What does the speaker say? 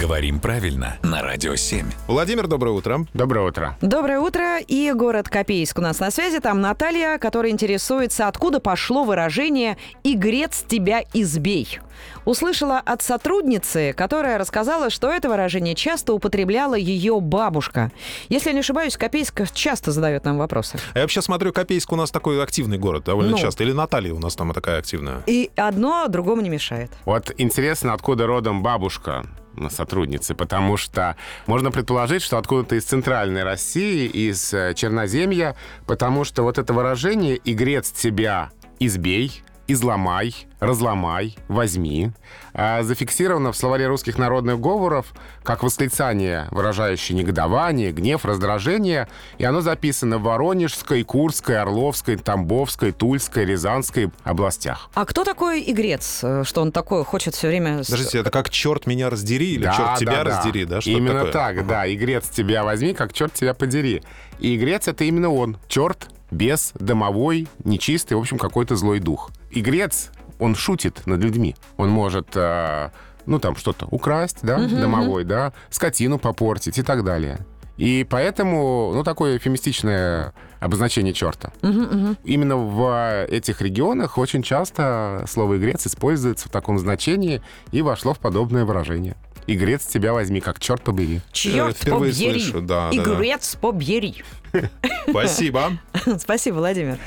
Говорим правильно на Радио 7. Владимир, доброе утро. Доброе утро. Доброе утро. И город Копейск у нас на связи. Там Наталья, которая интересуется, откуда пошло выражение «игрец тебя избей». Услышала от сотрудницы, которая рассказала, что это выражение часто употребляла ее бабушка. Если я не ошибаюсь, Копейск часто задает нам вопросы. А я вообще смотрю, Копейск у нас такой активный город довольно Ну. часто. Или Наталья у нас там такая активная. И одно другому не мешает. Вот интересно, откуда родом бабушка сотрудницы, потому что можно предположить, что откуда-то из центральной России, из э, Черноземья, потому что вот это выражение «игрец тебя избей», изломай, разломай, возьми, а, зафиксировано в словаре русских народных говоров как восклицание, выражающее негодование, гнев, раздражение, и оно записано в Воронежской, Курской, Орловской, Тамбовской, Тульской, Рязанской областях. А кто такой игрец? Э, Что он такой хочет все время... Подождите, это как черт меня раздери или черт тебя раздери, да? Что Именно такое? так, да. Игрец тебя возьми, как черт тебя подери. И игрец это именно он. Черт, бес, домовой, нечистый, в общем, какой-то злой дух. Игрец, он шутит над людьми. Он может, э, ну, там что-то украсть, да, домовой, да, скотину попортить и так далее. И поэтому, ну, такое эфемистичное обозначение черта. Именно в этих регионах очень часто слово «игрец» используется в таком значении и вошло в подобное выражение. «Игрец тебя возьми, как черт побери». Черт впервые побери! слышу, да, да, да. Побери! Спасибо. Спасибо, Владимир.